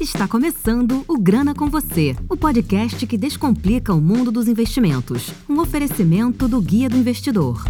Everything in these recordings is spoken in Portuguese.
Está começando o Grana com Você, o podcast que descomplica o mundo dos investimentos. Um oferecimento do Guia do Investidor.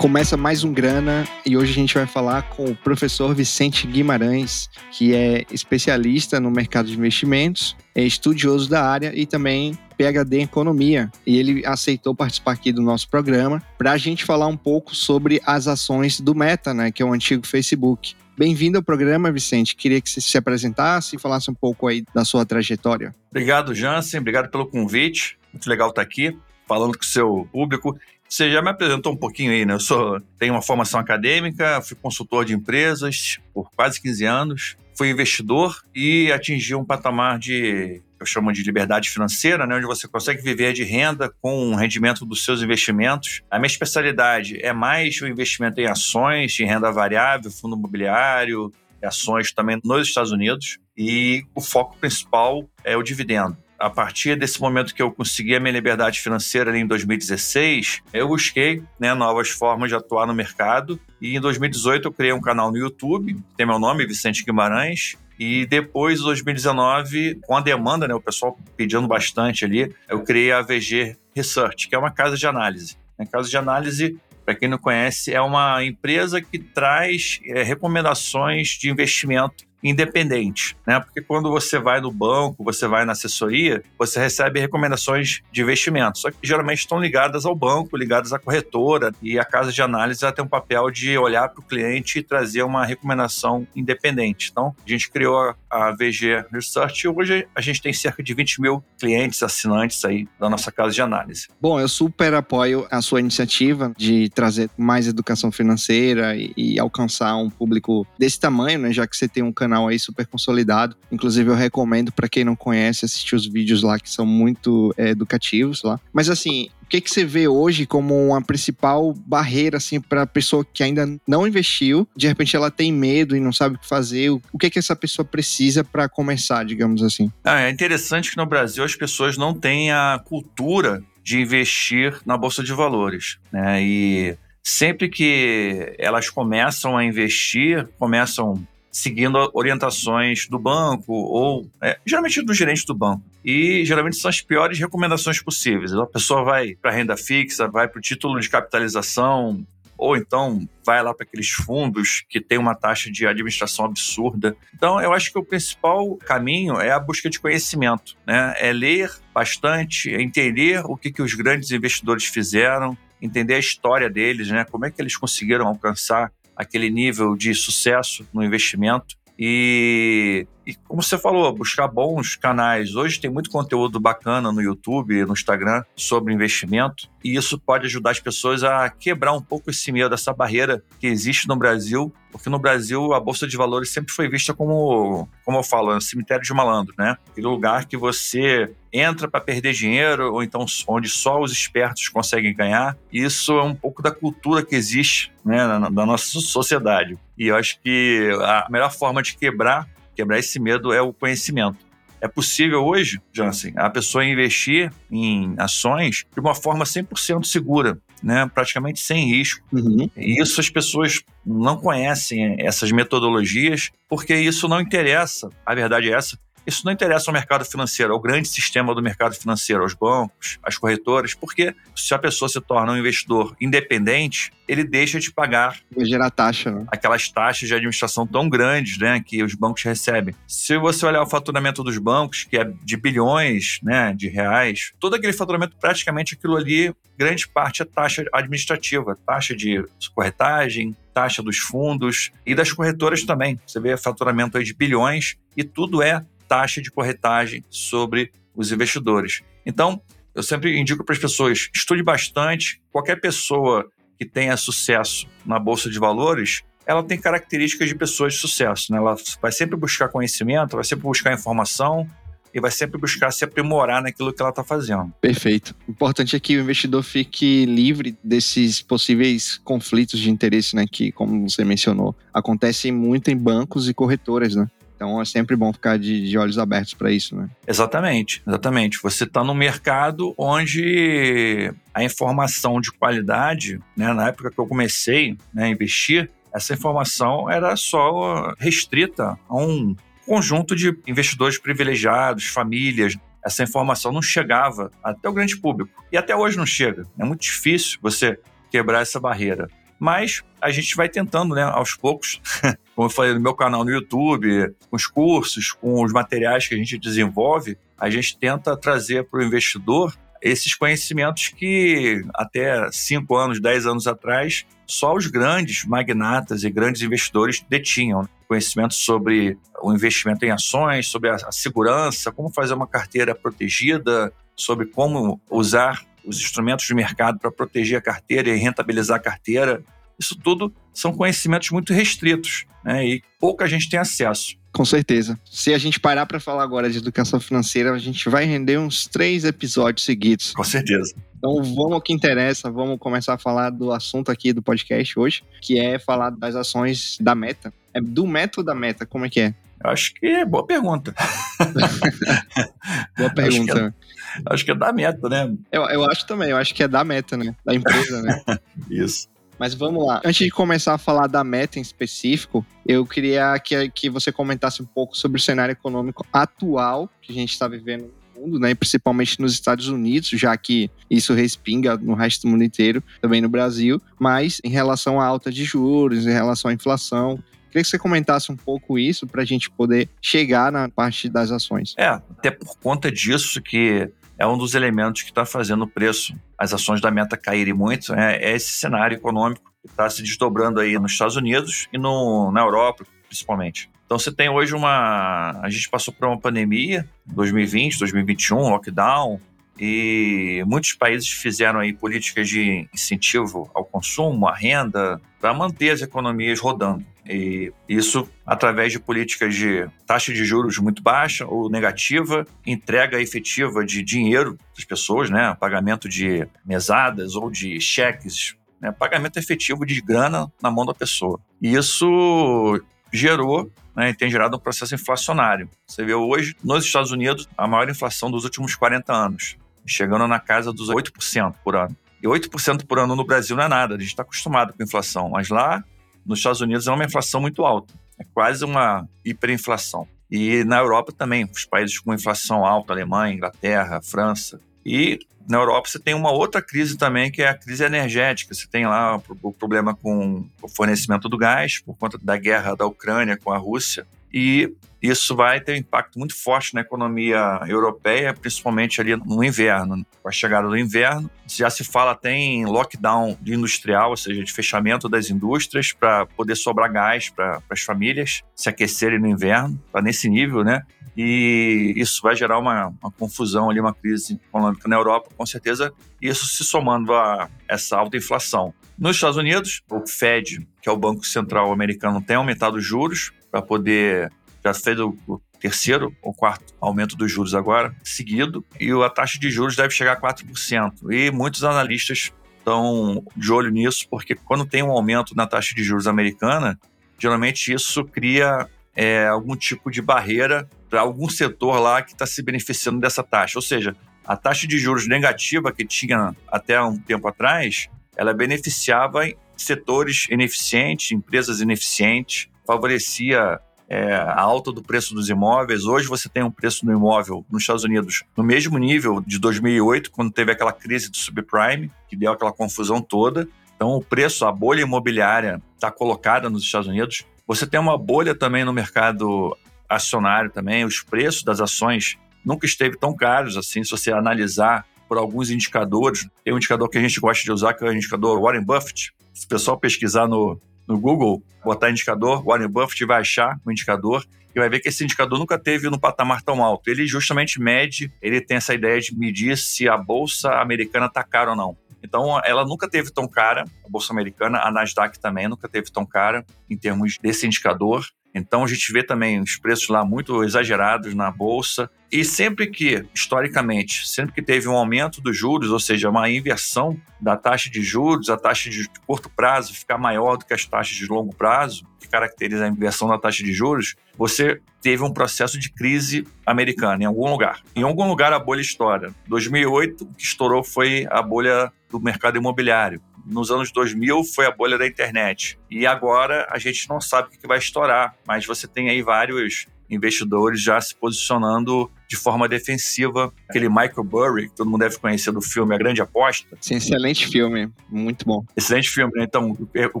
Começa mais um Grana e hoje a gente vai falar com o professor Vicente Guimarães, que é especialista no mercado de investimentos, é estudioso da área e também PhD em economia. E ele aceitou participar aqui do nosso programa para a gente falar um pouco sobre as ações do Meta, né, que é o antigo Facebook. Bem-vindo ao programa, Vicente. Queria que você se apresentasse e falasse um pouco aí da sua trajetória. Obrigado, Jansen. Obrigado pelo convite. Muito legal estar aqui falando com o seu público. Você já me apresentou um pouquinho aí, né? Eu sou, tenho uma formação acadêmica, fui consultor de empresas por quase 15 anos, fui investidor e atingi um patamar de eu chamo de liberdade financeira, né, onde você consegue viver de renda com o rendimento dos seus investimentos. A minha especialidade é mais o investimento em ações, de renda variável, fundo imobiliário, ações também nos Estados Unidos. E o foco principal é o dividendo a partir desse momento que eu consegui a minha liberdade financeira ali em 2016, eu busquei né, novas formas de atuar no mercado. E em 2018 eu criei um canal no YouTube, tem meu nome, Vicente Guimarães. E depois, em 2019, com a demanda, né, o pessoal pedindo bastante ali, eu criei a VG Research, que é uma casa de análise. A casa de análise para quem não conhece, é uma empresa que traz é, recomendações de investimento independente, né? Porque quando você vai no banco, você vai na assessoria, você recebe recomendações de investimento, só que geralmente estão ligadas ao banco, ligadas à corretora e a casa de análise ela tem um papel de olhar para o cliente e trazer uma recomendação independente. Então, a gente criou a, VG Research e hoje a gente tem cerca de 20 mil clientes assinantes aí da nossa casa de análise. Bom, eu super apoio a sua iniciativa de trazer mais educação financeira e, e alcançar um público desse tamanho, né? Já que você tem um canal canal aí super consolidado. Inclusive, eu recomendo para quem não conhece assistir os vídeos lá que são muito é, educativos lá. Mas assim, o que, que você vê hoje como uma principal barreira assim para a pessoa que ainda não investiu, de repente ela tem medo e não sabe o que fazer? O que que essa pessoa precisa para começar, digamos assim? Ah, é interessante que no Brasil as pessoas não têm a cultura de investir na bolsa de valores, né? E sempre que elas começam a investir, começam seguindo orientações do banco ou é, geralmente do gerente do banco. E geralmente são as piores recomendações possíveis. A pessoa vai para renda fixa, vai para o título de capitalização, ou então vai lá para aqueles fundos que tem uma taxa de administração absurda. Então, eu acho que o principal caminho é a busca de conhecimento, né? É ler bastante, é entender o que, que os grandes investidores fizeram, entender a história deles, né? Como é que eles conseguiram alcançar aquele nível de sucesso no investimento. E, e, como você falou, buscar bons canais. Hoje tem muito conteúdo bacana no YouTube, no Instagram sobre investimento, e isso pode ajudar as pessoas a quebrar um pouco esse medo, essa barreira que existe no Brasil, porque no Brasil a bolsa de valores sempre foi vista como, como eu falo, um cemitério de malandro, né? Aquele lugar que você entra para perder dinheiro ou então onde só os espertos conseguem ganhar. Isso é um pouco da cultura que existe né, na, na nossa sociedade. E eu acho que a melhor forma de quebrar, quebrar esse medo é o conhecimento. É possível hoje, Jansen, a pessoa investir em ações de uma forma 100% segura, né? praticamente sem risco. Uhum. E isso as pessoas não conhecem essas metodologias, porque isso não interessa. A verdade é essa, isso não interessa ao mercado financeiro, ao grande sistema do mercado financeiro, aos bancos, às corretoras, porque se a pessoa se torna um investidor independente, ele deixa de pagar. Vai gerar taxa, né? Aquelas taxas de administração tão grandes, né, que os bancos recebem. Se você olhar o faturamento dos bancos, que é de bilhões, né, de reais, todo aquele faturamento, praticamente aquilo ali, grande parte é taxa administrativa, taxa de corretagem, taxa dos fundos e das corretoras também. Você vê faturamento aí de bilhões e tudo é taxa de corretagem sobre os investidores. Então, eu sempre indico para as pessoas: estude bastante. Qualquer pessoa que tenha sucesso na bolsa de valores, ela tem características de pessoas de sucesso. Né? Ela vai sempre buscar conhecimento, vai sempre buscar informação e vai sempre buscar se aprimorar naquilo que ela está fazendo. Perfeito. O importante é que o investidor fique livre desses possíveis conflitos de interesse, né? Que, como você mencionou, acontecem muito em bancos e corretoras, né? Então é sempre bom ficar de, de olhos abertos para isso, né? Exatamente, exatamente. Você está no mercado onde a informação de qualidade, né, na época que eu comecei né, a investir, essa informação era só restrita a um conjunto de investidores privilegiados, famílias. Essa informação não chegava até o grande público. E até hoje não chega. É muito difícil você quebrar essa barreira. Mas a gente vai tentando, né, aos poucos, como eu falei no meu canal no YouTube, com os cursos, com os materiais que a gente desenvolve, a gente tenta trazer para o investidor esses conhecimentos que até 5 anos, 10 anos atrás, só os grandes magnatas e grandes investidores detinham. Né? Conhecimento sobre o investimento em ações, sobre a segurança, como fazer uma carteira protegida, sobre como usar os instrumentos de mercado para proteger a carteira e rentabilizar a carteira. Isso tudo são conhecimentos muito restritos né, e pouca gente tem acesso. Com certeza. Se a gente parar para falar agora de educação financeira, a gente vai render uns três episódios seguidos. Com certeza. Então vamos ao que interessa, vamos começar a falar do assunto aqui do podcast hoje, que é falar das ações da meta. É do meta ou da meta? Como é que é? Eu acho que é boa pergunta. boa pergunta. Acho que, é, acho que é da meta, né? Eu, eu acho também, eu acho que é da meta, né? Da empresa, né? Isso. Mas vamos lá. Antes de começar a falar da meta em específico, eu queria que, que você comentasse um pouco sobre o cenário econômico atual que a gente está vivendo no mundo, né? Principalmente nos Estados Unidos, já que isso respinga no resto do mundo inteiro, também no Brasil. Mas em relação à alta de juros, em relação à inflação, Queria que você comentasse um pouco isso para a gente poder chegar na parte das ações. É, até por conta disso que é um dos elementos que está fazendo o preço, as ações da meta caírem muito, é, é esse cenário econômico que está se desdobrando aí nos Estados Unidos e no, na Europa, principalmente. Então você tem hoje uma. A gente passou por uma pandemia, 2020, 2021, lockdown, e muitos países fizeram aí políticas de incentivo ao consumo, à renda, para manter as economias rodando. E isso através de políticas de taxa de juros muito baixa ou negativa, entrega efetiva de dinheiro das pessoas, né? Pagamento de mesadas ou de cheques, né? pagamento efetivo de grana na mão da pessoa. E isso gerou né, e tem gerado um processo inflacionário. Você vê hoje, nos Estados Unidos, a maior inflação dos últimos 40 anos, chegando na casa dos 8% por ano. E 8% por ano no Brasil não é nada, a gente está acostumado com inflação, mas lá nos Estados Unidos é uma inflação muito alta, é quase uma hiperinflação. E na Europa também, os países com inflação alta, Alemanha, Inglaterra, França. E na Europa você tem uma outra crise também, que é a crise energética. Você tem lá o problema com o fornecimento do gás, por conta da guerra da Ucrânia com a Rússia. E isso vai ter um impacto muito forte na economia europeia, principalmente ali no inverno. Com a chegada do inverno, já se fala até em lockdown industrial, ou seja, de fechamento das indústrias para poder sobrar gás para as famílias se aquecerem no inverno, está nesse nível, né? E isso vai gerar uma, uma confusão ali, uma crise econômica na Europa, com certeza, isso se somando a essa alta inflação. Nos Estados Unidos, o Fed, que é o Banco Central americano, tem aumentado os juros para poder já fez o, terceiro ou quarto aumento dos juros agora, seguido, e a taxa de juros deve chegar a 4%. E muitos analistas estão de olho nisso, porque quando tem um aumento na taxa de juros americana, geralmente isso cria é, algum tipo de barreira para algum setor lá que está se beneficiando dessa taxa. Ou seja, a taxa de juros negativa que tinha até um tempo atrás, ela beneficiava setores ineficientes, empresas ineficientes, favorecia é, a alta do preço dos imóveis. Hoje você tem um preço do imóvel nos Estados Unidos no mesmo nível de 2008, quando teve aquela crise do subprime, que deu aquela confusão toda. Então, o preço, a bolha imobiliária está colocada nos Estados Unidos. Você tem uma bolha também no mercado acionário também. Os preços das ações nunca esteve tão caros assim, se você analisar por alguns indicadores. Tem um indicador que a gente gosta de usar, que é o indicador Warren Buffett. Se o pessoal pesquisar no, no Google, botar indicador, Warren Buffett vai achar o indicador e vai ver que esse indicador nunca teve no patamar tão alto. Ele justamente mede, ele tem essa ideia de medir se a bolsa americana está cara ou não. Então, ela nunca teve tão cara, a bolsa americana, a Nasdaq também nunca teve tão cara em termos desse indicador. Então a gente vê também os preços lá muito exagerados na bolsa. E sempre que, historicamente, sempre que teve um aumento dos juros, ou seja, uma inversão da taxa de juros, a taxa de curto prazo ficar maior do que as taxas de longo prazo, que caracteriza a inversão da taxa de juros, você teve um processo de crise americana em algum lugar. Em algum lugar a bolha estoura. 2008, o que estourou foi a bolha do mercado imobiliário nos anos 2000 foi a bolha da internet. E agora a gente não sabe o que vai estourar, mas você tem aí vários investidores já se posicionando de forma defensiva. Aquele Michael Burry, que todo mundo deve conhecer do filme A Grande Aposta. Sim, excelente filme, muito bom. Excelente filme. Né? Então, o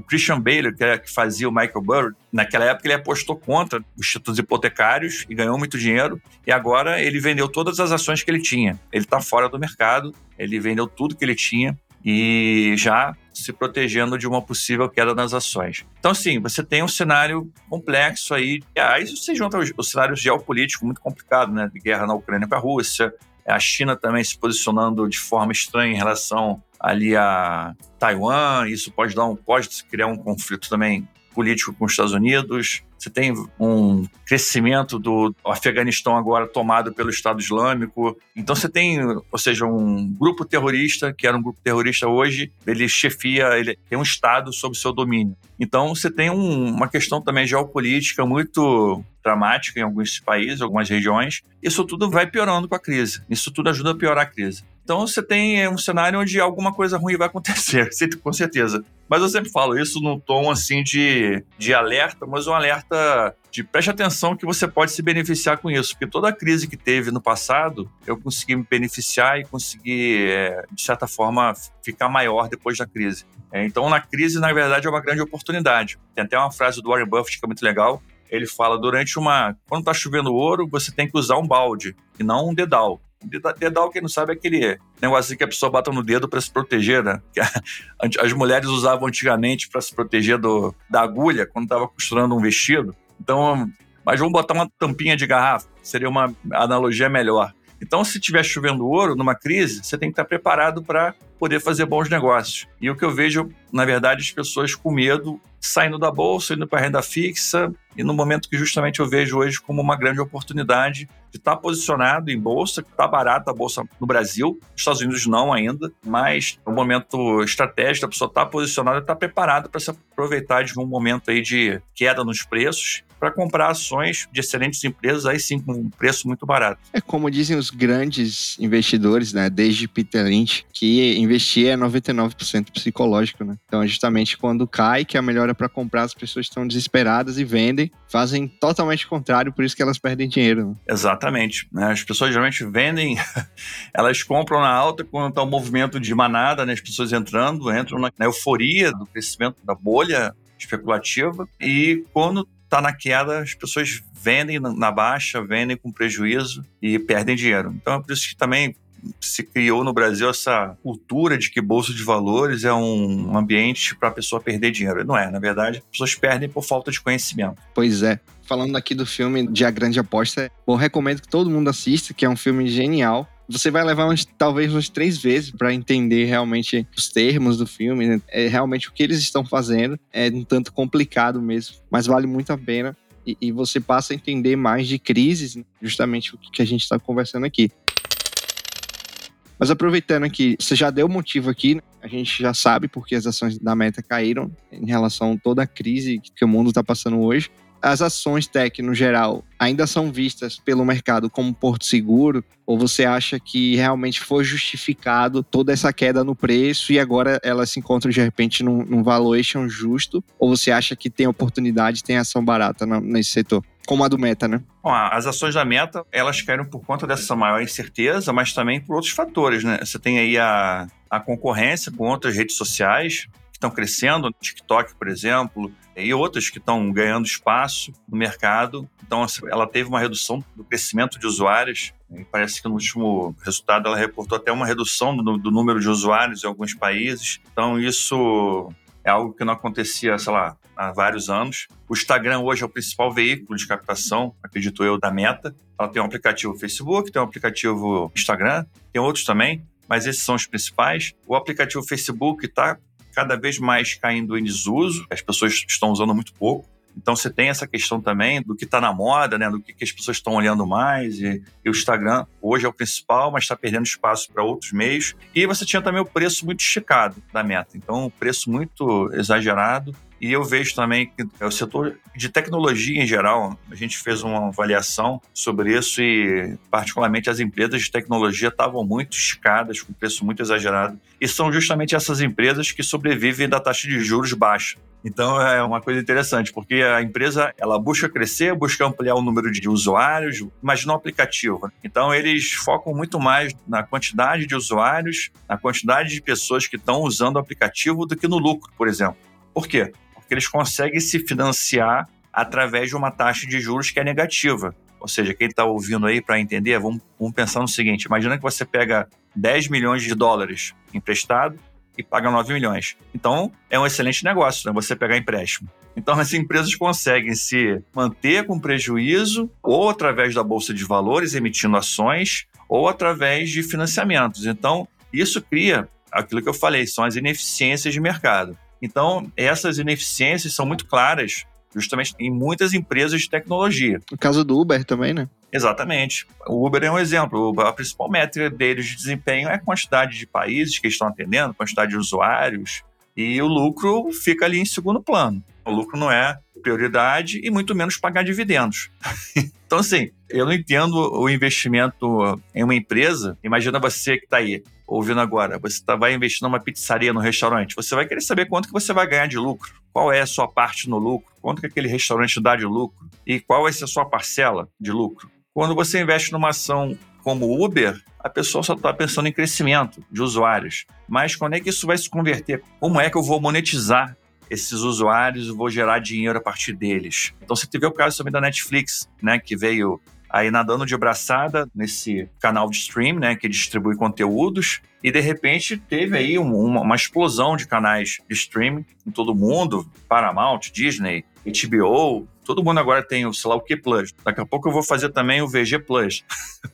Christian Bale, que, é, que fazia o Michael Burry, naquela época ele apostou contra os títulos hipotecários e ganhou muito dinheiro. E agora ele vendeu todas as ações que ele tinha. Ele está fora do mercado, ele vendeu tudo que ele tinha e já se protegendo de uma possível queda nas ações. Então, sim, você tem um cenário complexo aí. Aí você junta o cenário geopolítico muito complicado, né? De guerra na Ucrânia com a Rússia, a China também se posicionando de forma estranha em relação ali a Taiwan. Isso pode dar um, pode criar um conflito também político com os Estados Unidos. Você tem um crescimento do Afeganistão agora tomado pelo Estado Islâmico. Então você tem, ou seja, um grupo terrorista, que era um grupo terrorista hoje, ele chefia, ele tem um Estado sob seu domínio. Então você tem um, uma questão também geopolítica muito dramática em alguns países, algumas regiões. Isso tudo vai piorando com a crise. Isso tudo ajuda a piorar a crise. Então você tem um cenário onde alguma coisa ruim vai acontecer, com certeza. Mas eu sempre falo isso num tom assim de, de alerta, mas um alerta de preste atenção que você pode se beneficiar com isso, porque toda a crise que teve no passado, eu consegui me beneficiar e consegui, é, de certa forma, ficar maior depois da crise. É, então, na crise, na verdade, é uma grande oportunidade. Tem até uma frase do Warren Buffett que é muito legal. Ele fala: durante uma. Quando está chovendo ouro, você tem que usar um balde e não um dedal. Dedal, quem não sabe, é aquele negócio que a pessoa bota no dedo para se proteger, né? As mulheres usavam antigamente para se proteger do, da agulha quando estava costurando um vestido. Então, mas vamos botar uma tampinha de garrafa, seria uma analogia melhor. Então, se estiver chovendo ouro numa crise, você tem que estar preparado para poder fazer bons negócios. E o que eu vejo, na verdade, as pessoas com medo saindo da bolsa, indo para renda fixa, e no momento que justamente eu vejo hoje como uma grande oportunidade de estar tá posicionado em bolsa, que está barata a bolsa no Brasil, nos Estados Unidos não ainda, mas no momento estratégico, a pessoa está posicionada está preparada para se aproveitar de um momento aí de queda nos preços para comprar ações de excelentes empresas, aí sim, com um preço muito barato. É como dizem os grandes investidores, né, desde Peter Lynch, que investir é 99% psicológico, né? Então é justamente quando cai que a melhor hora para comprar, as pessoas estão desesperadas e vendem, fazem totalmente o contrário, por isso que elas perdem dinheiro. Né? Exatamente. Né? As pessoas geralmente vendem, elas compram na alta quando está o um movimento de manada, né? as pessoas entrando, entram na, na euforia do crescimento da bolha especulativa e quando está na queda, as pessoas vendem na baixa, vendem com prejuízo e perdem dinheiro. Então é por isso que também se criou no Brasil essa cultura de que bolsa de valores é um ambiente para a pessoa perder dinheiro. Não é, na verdade, as pessoas perdem por falta de conhecimento. Pois é. Falando aqui do filme de A Grande Aposta, eu recomendo que todo mundo assista, que é um filme genial. Você vai levar uns, talvez umas três vezes para entender realmente os termos do filme, né? é realmente o que eles estão fazendo. É um tanto complicado mesmo, mas vale muito a pena. E, e você passa a entender mais de crises, né? justamente o que a gente está conversando aqui. Mas aproveitando que você já deu motivo aqui, né? a gente já sabe porque as ações da Meta caíram em relação a toda a crise que o mundo está passando hoje. As ações tech, no geral, ainda são vistas pelo mercado como porto seguro? Ou você acha que realmente foi justificado toda essa queda no preço e agora ela se encontra de repente num, num valuation justo? Ou você acha que tem oportunidade, tem ação barata nesse setor? como a do Meta, né? Bom, as ações da Meta, elas caíram por conta dessa maior incerteza, mas também por outros fatores, né? Você tem aí a, a concorrência com outras redes sociais estão crescendo, TikTok, por exemplo, e outras que estão ganhando espaço no mercado. Então, assim, ela teve uma redução do crescimento de usuários. E parece que no último resultado ela reportou até uma redução do, do número de usuários em alguns países. Então, isso é algo que não acontecia, sei lá, há vários anos. O Instagram hoje é o principal veículo de captação, acredito eu, da Meta. Ela tem um aplicativo Facebook, tem um aplicativo Instagram, tem outros também, mas esses são os principais. O aplicativo Facebook está cada vez mais caindo em desuso, as pessoas estão usando muito pouco. Então você tem essa questão também do que está na moda, né? Do que, que as pessoas estão olhando mais. E, e, o Instagram hoje é o principal, mas está perdendo espaço para outros meios. E você tinha também o preço muito esticado da meta. Então, o preço muito exagerado. E eu vejo também que é o setor de tecnologia em geral, a gente fez uma avaliação sobre isso e, particularmente, as empresas de tecnologia estavam muito esticadas, com preço muito exagerado. E são justamente essas empresas que sobrevivem da taxa de juros baixa. Então é uma coisa interessante, porque a empresa ela busca crescer, busca ampliar o número de usuários, imagina um aplicativo. Então eles focam muito mais na quantidade de usuários, na quantidade de pessoas que estão usando o aplicativo do que no lucro, por exemplo. Por quê? Porque eles conseguem se financiar através de uma taxa de juros que é negativa. Ou seja, quem está ouvindo aí para entender, vamos, vamos pensar no seguinte: imagina que você pega 10 milhões de dólares emprestado e paga 9 milhões. Então, é um excelente negócio, né? Você pegar empréstimo. Então, as empresas conseguem se manter com prejuízo ou através da Bolsa de Valores, emitindo ações, ou através de financiamentos. Então, isso cria aquilo que eu falei, são as ineficiências de mercado. Então, essas ineficiências são muito claras justamente em muitas empresas de tecnologia. No caso do Uber também, né? Exatamente. O Uber é um exemplo. A principal métrica deles de desempenho é a quantidade de países que estão atendendo, quantidade de usuários, e o lucro fica ali em segundo plano. O lucro não é prioridade e muito menos pagar dividendos. então, assim, eu não entendo o investimento em uma empresa. Imagina você que está aí ouvindo agora, você tá, vai investir numa pizzaria, no restaurante, você vai querer saber quanto que você vai ganhar de lucro, qual é a sua parte no lucro, quanto que aquele restaurante dá de lucro e qual vai ser a sua parcela de lucro. Quando você investe numa ação como Uber, a pessoa só está pensando em crescimento de usuários. Mas quando é que isso vai se converter? Como é que eu vou monetizar esses usuários e vou gerar dinheiro a partir deles? Então você teve o caso também da Netflix, né, que veio aí nadando de braçada nesse canal de stream, né, que distribui conteúdos, e de repente teve aí um, uma, uma, explosão de canais de streaming em todo mundo, Paramount, Disney, HBO, todo mundo agora tem o, sei lá, o que Plus. Daqui a pouco eu vou fazer também o VG Plus,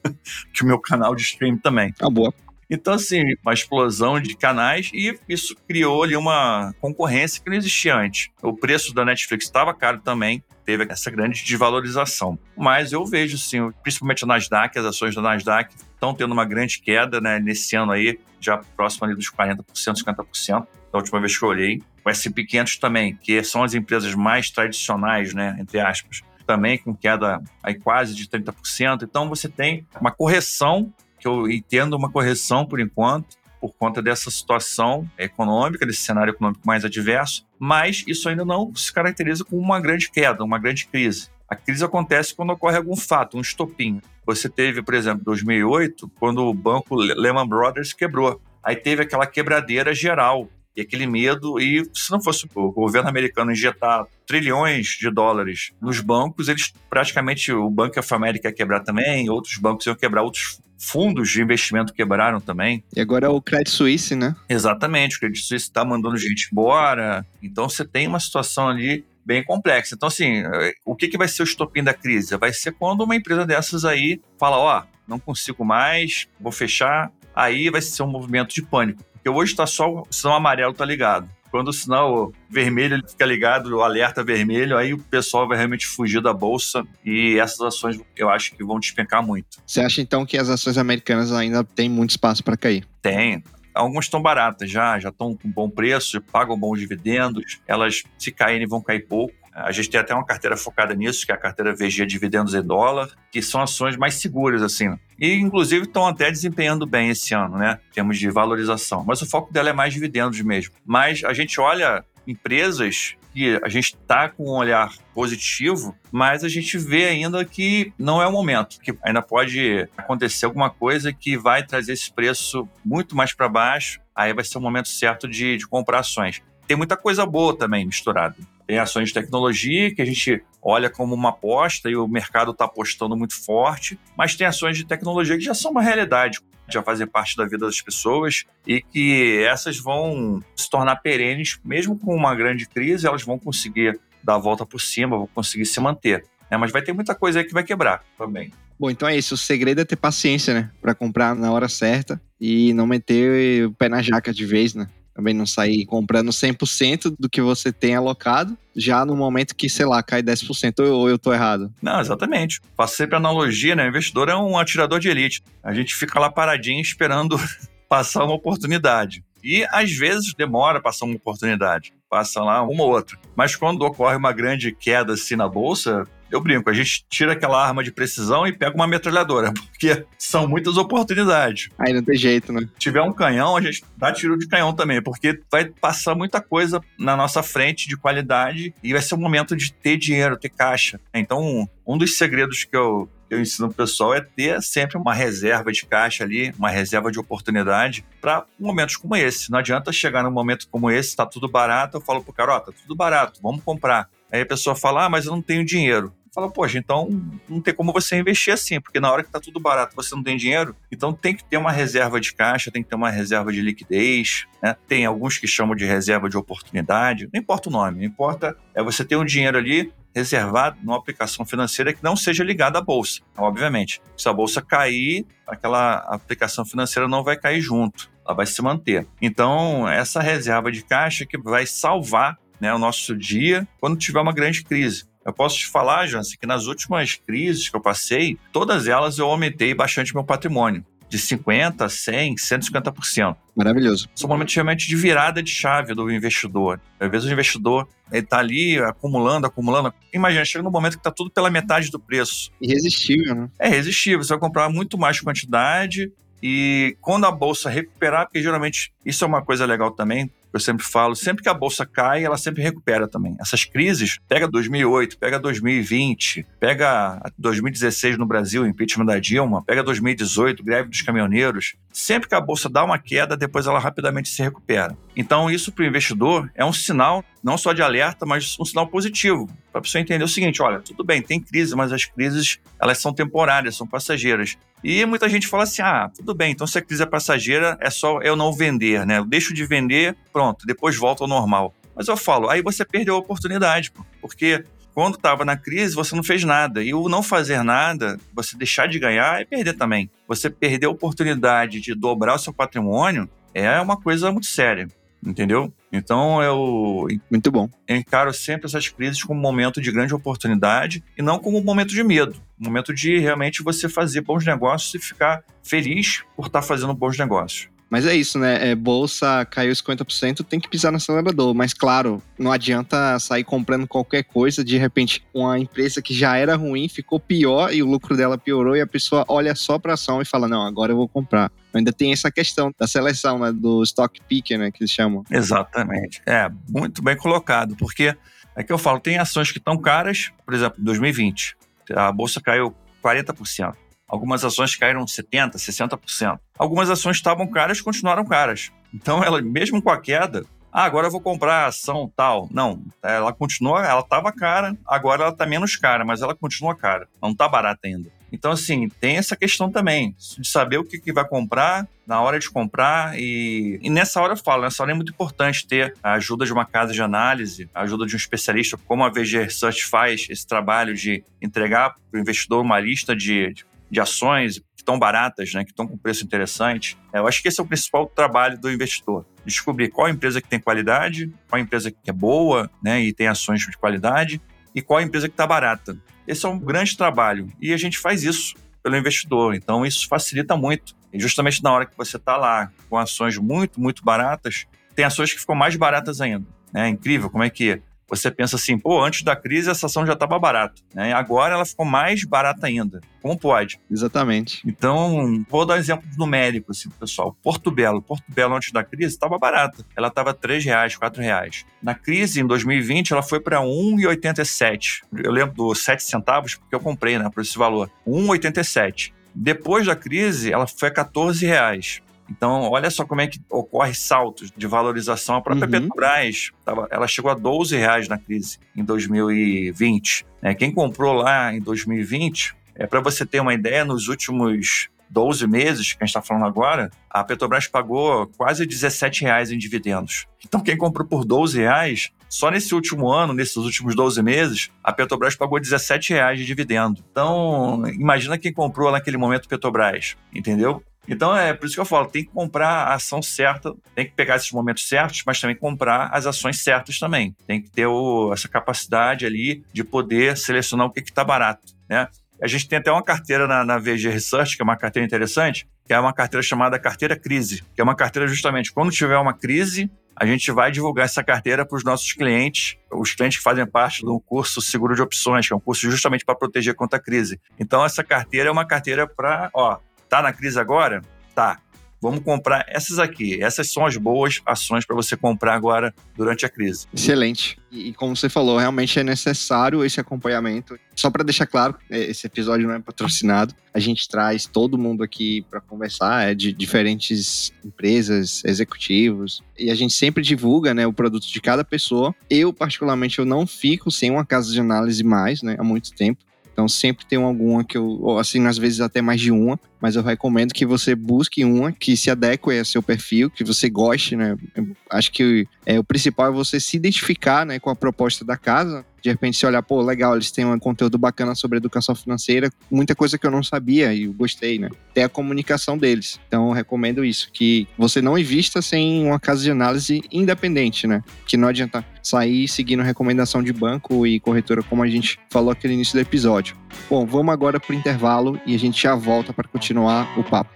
que é o meu canal de stream também. Ah, boa. Então, assim, uma explosão de canais e isso criou ali uma concorrência que não existia antes. O preço da Netflix estava caro também, teve essa grande desvalorização. Mas eu vejo, sim, principalmente a Nasdaq, as ações da Nasdaq estão tendo uma grande queda, né, nesse ano aí, já próximo ali dos 40%, 50%, da última vez que eu olhei. O S&P 500 também, que são as empresas mais tradicionais, né, entre aspas, também com queda aí quase de 30%. Então você tem uma correção que eu entendo uma correção por enquanto, por conta dessa situação econômica, desse cenário econômico mais adverso, mas isso ainda não se caracteriza como uma grande queda, uma grande crise. A crise acontece quando ocorre algum fato, um estopim. Você teve, por exemplo, 2008, quando o banco Lehman Brothers quebrou. Aí teve aquela quebradeira geral e aquele medo. E se não fosse o governo americano injetar trilhões de dólares nos bancos, eles praticamente o Banco of America ia quebrar também, outros bancos iam quebrar, outros fundos de investimento quebraram também. E agora é o Credit Suisse, né? Exatamente, o Credit Suisse está mandando gente embora. Então você tem uma situação ali bem complexa. Então, assim, o que, que vai ser o estopim da crise? Vai ser quando uma empresa dessas aí fala, ó, oh, não consigo mais, vou fechar. Aí vai ser um movimento de pânico. Porque hoje está só o sinal amarelo tá ligado. Quando o sinal vermelho fica ligado, o alerta vermelho, aí o pessoal vai realmente fugir da bolsa e essas ações eu acho que vão despencar muito. Você acha então que as ações americanas ainda têm muito espaço para cair? Tem. Algumas estão baratas já, já estão com bom preço, pagam bons dividendos. Elas, se caírem, vão cair pouco. A gente tem até uma carteira focada nisso, que é a carteira VG Dividendos em Dólar, que são ações mais seguras, assim. E, inclusive, estão até desempenhando bem esse ano, né? Em termos de valorização. Mas o foco dela é mais dividendos mesmo. Mas a gente olha empresas que a gente está com um olhar positivo, mas a gente vê ainda que não é o momento, que ainda pode acontecer alguma coisa que vai trazer esse preço muito mais para baixo, aí vai ser o momento certo de, de comprar ações. Tem muita coisa boa também misturada. Tem ações de tecnologia que a gente olha como uma aposta e o mercado está apostando muito forte, mas tem ações de tecnologia que já são uma realidade, já fazem parte da vida das pessoas e que essas vão se tornar perenes, mesmo com uma grande crise, elas vão conseguir dar a volta por cima, vão conseguir se manter. Né? Mas vai ter muita coisa aí que vai quebrar também. Bom, então é isso. O segredo é ter paciência, né? Para comprar na hora certa e não meter o pé na jaca de vez, né? Também não sair comprando 100% do que você tem alocado, já no momento que, sei lá, cai 10%, ou eu tô errado. Não, exatamente. Faço sempre analogia, né? O investidor é um atirador de elite. A gente fica lá paradinho esperando passar uma oportunidade. E às vezes demora passar uma oportunidade, passa lá uma ou outra. Mas quando ocorre uma grande queda assim na bolsa, eu brinco, a gente tira aquela arma de precisão e pega uma metralhadora, porque são muitas oportunidades. Aí não tem jeito, né? Se tiver um canhão, a gente dá tiro de canhão também, porque vai passar muita coisa na nossa frente de qualidade e vai ser o momento de ter dinheiro, ter caixa. Então, um dos segredos que eu eu ensino o pessoal é ter sempre uma reserva de caixa ali, uma reserva de oportunidade para momentos como esse. Não adianta chegar num momento como esse, está tudo barato, eu falo pro cara, ó, tá tudo barato, vamos comprar. Aí a pessoa fala, ah, mas eu não tenho dinheiro. Fala, poxa, então não tem como você investir assim, porque na hora que tá tudo barato você não tem dinheiro, então tem que ter uma reserva de caixa, tem que ter uma reserva de liquidez, né? Tem alguns que chamam de reserva de oportunidade, não importa o nome, não importa é você ter um dinheiro ali reservado numa aplicação financeira que não seja ligada à bolsa, obviamente. Se a bolsa cair, aquela aplicação financeira não vai cair junto, ela vai se manter. Então, essa reserva de caixa que vai salvar né, o nosso dia quando tiver uma grande crise. Eu posso te falar, Jansen, que nas últimas crises que eu passei, todas elas eu aumentei bastante meu patrimônio de 50%, 100%, 150%. Maravilhoso. São momentos realmente de virada de chave do investidor. Às vezes o investidor está ali acumulando, acumulando. Imagina, chega no momento que está tudo pela metade do preço. Irresistível, né? É irresistível. Você vai comprar muito mais quantidade e quando a bolsa recuperar, porque geralmente isso é uma coisa legal também, eu sempre falo, sempre que a bolsa cai, ela sempre recupera também. Essas crises, pega 2008, pega 2020, pega 2016 no Brasil, impeachment da Dilma, pega 2018, greve dos caminhoneiros. Sempre que a bolsa dá uma queda, depois ela rapidamente se recupera. Então, isso para o investidor é um sinal não só de alerta, mas um sinal positivo, para a pessoa entender o seguinte: olha, tudo bem, tem crise, mas as crises elas são temporárias, são passageiras. E muita gente fala assim: ah, tudo bem, então se a crise é passageira, é só eu não vender, né? Eu deixo de vender, pronto, depois volta ao normal. Mas eu falo, aí você perdeu a oportunidade, porque quando estava na crise, você não fez nada. E o não fazer nada, você deixar de ganhar, é perder também. Você perder a oportunidade de dobrar o seu patrimônio é uma coisa muito séria entendeu? Então eu muito bom. encaro sempre essas crises como um momento de grande oportunidade e não como um momento de medo, um momento de realmente você fazer bons negócios e ficar feliz por estar fazendo bons negócios. Mas é isso, né? É, bolsa caiu 50%, tem que pisar no acelerador. Mas claro, não adianta sair comprando qualquer coisa. De repente, uma empresa que já era ruim ficou pior e o lucro dela piorou e a pessoa olha só para ação e fala: Não, agora eu vou comprar. Ainda tem essa questão da seleção, né? Do stock picker, né? Que eles chamam. Exatamente. É, muito bem colocado, porque é que eu falo, tem ações que estão caras, por exemplo, 2020, a bolsa caiu 40%. Algumas ações caíram 70%, 60%. Algumas ações estavam caras continuaram caras. Então, ela, mesmo com a queda, ah, agora eu vou comprar a ação tal. Não, ela continua, ela estava cara, agora ela está menos cara, mas ela continua cara. Não está barata ainda. Então, assim, tem essa questão também, de saber o que, que vai comprar, na hora de comprar. E, e, nessa hora eu falo, nessa hora é muito importante ter a ajuda de uma casa de análise, a ajuda de um especialista, como a VG Research faz esse trabalho de entregar para o investidor uma lista de, de de ações que estão baratas, né, que estão com preço interessante. É, eu acho que esse é o principal trabalho do investidor. Descobrir qual empresa que tem qualidade, qual empresa que é boa né, e tem ações de qualidade e qual empresa que está barata. Esse é um grande trabalho e a gente faz isso pelo investidor. Então isso facilita muito. E justamente na hora que você está lá com ações muito, muito baratas, tem ações que ficam mais baratas ainda. É incrível como é que você pensa assim, pô, antes da crise essa ação já estava barata, né? Agora ela ficou mais barata ainda. Como pode? Exatamente. Então, vou dar um exemplo numérico, assim, pessoal. Porto Belo. Porto Belo, antes da crise, estava barata. Ela estava R$ reais, R$ reais. Na crise, em 2020, ela foi para R$ 1,87. Eu lembro dos 7 centavos, porque eu comprei, né, por esse valor. R$ 1,87. Depois da crise, ela foi a 14 reais. Então, olha só como é que ocorre saltos de valorização. A própria uhum. Petrobras, ela chegou a 12 reais na crise em 2020. Né? Quem comprou lá em 2020, é para você ter uma ideia, nos últimos 12 meses, que a gente está falando agora, a Petrobras pagou quase 17 reais em dividendos. Então, quem comprou por 12 reais, só nesse último ano, nesses últimos 12 meses, a Petrobras pagou 17 reais de dividendo. Então, imagina quem comprou naquele momento Petrobras, entendeu? Então é por isso que eu falo, tem que comprar a ação certa, tem que pegar esses momentos certos, mas também comprar as ações certas também. Tem que ter o, essa capacidade ali de poder selecionar o que está barato, né? A gente tem até uma carteira na, na VG Research, que é uma carteira interessante, que é uma carteira chamada carteira crise, que é uma carteira justamente quando tiver uma crise, a gente vai divulgar essa carteira para os nossos clientes, os clientes que fazem parte do curso Seguro de Opções, que é um curso justamente para proteger contra a crise. Então, essa carteira é uma carteira para, ó, tá na crise agora? Tá. Vamos comprar essas aqui. Essas são as boas ações para você comprar agora durante a crise. Excelente. E, como você falou, realmente é necessário esse acompanhamento. Só para deixar claro, é, esse episódio não é patrocinado. A gente traz todo mundo aqui para conversar, é de diferentes empresas, executivos, e a gente sempre divulga, né, o produto de cada pessoa. Eu particularmente eu não fico sem uma casa de análise mais, né, há muito tempo. Então sempre tem alguma que eu, assim, às vezes até mais de uma, mas eu recomendo que você busque uma que se adeque ao seu perfil, que você goste, né? Eu acho que é, o principal é você se identificar, né, com a proposta da casa. De repente, se olhar, pô, legal, eles têm um conteúdo bacana sobre educação financeira, muita coisa que eu não sabia e gostei, né? Tem a comunicação deles. Então, eu recomendo isso, que você não invista sem uma casa de análise independente, né? Que não adianta sair seguindo recomendação de banco e corretora, como a gente falou aqui no início do episódio. Bom, vamos agora para o intervalo e a gente já volta para continuar o papo.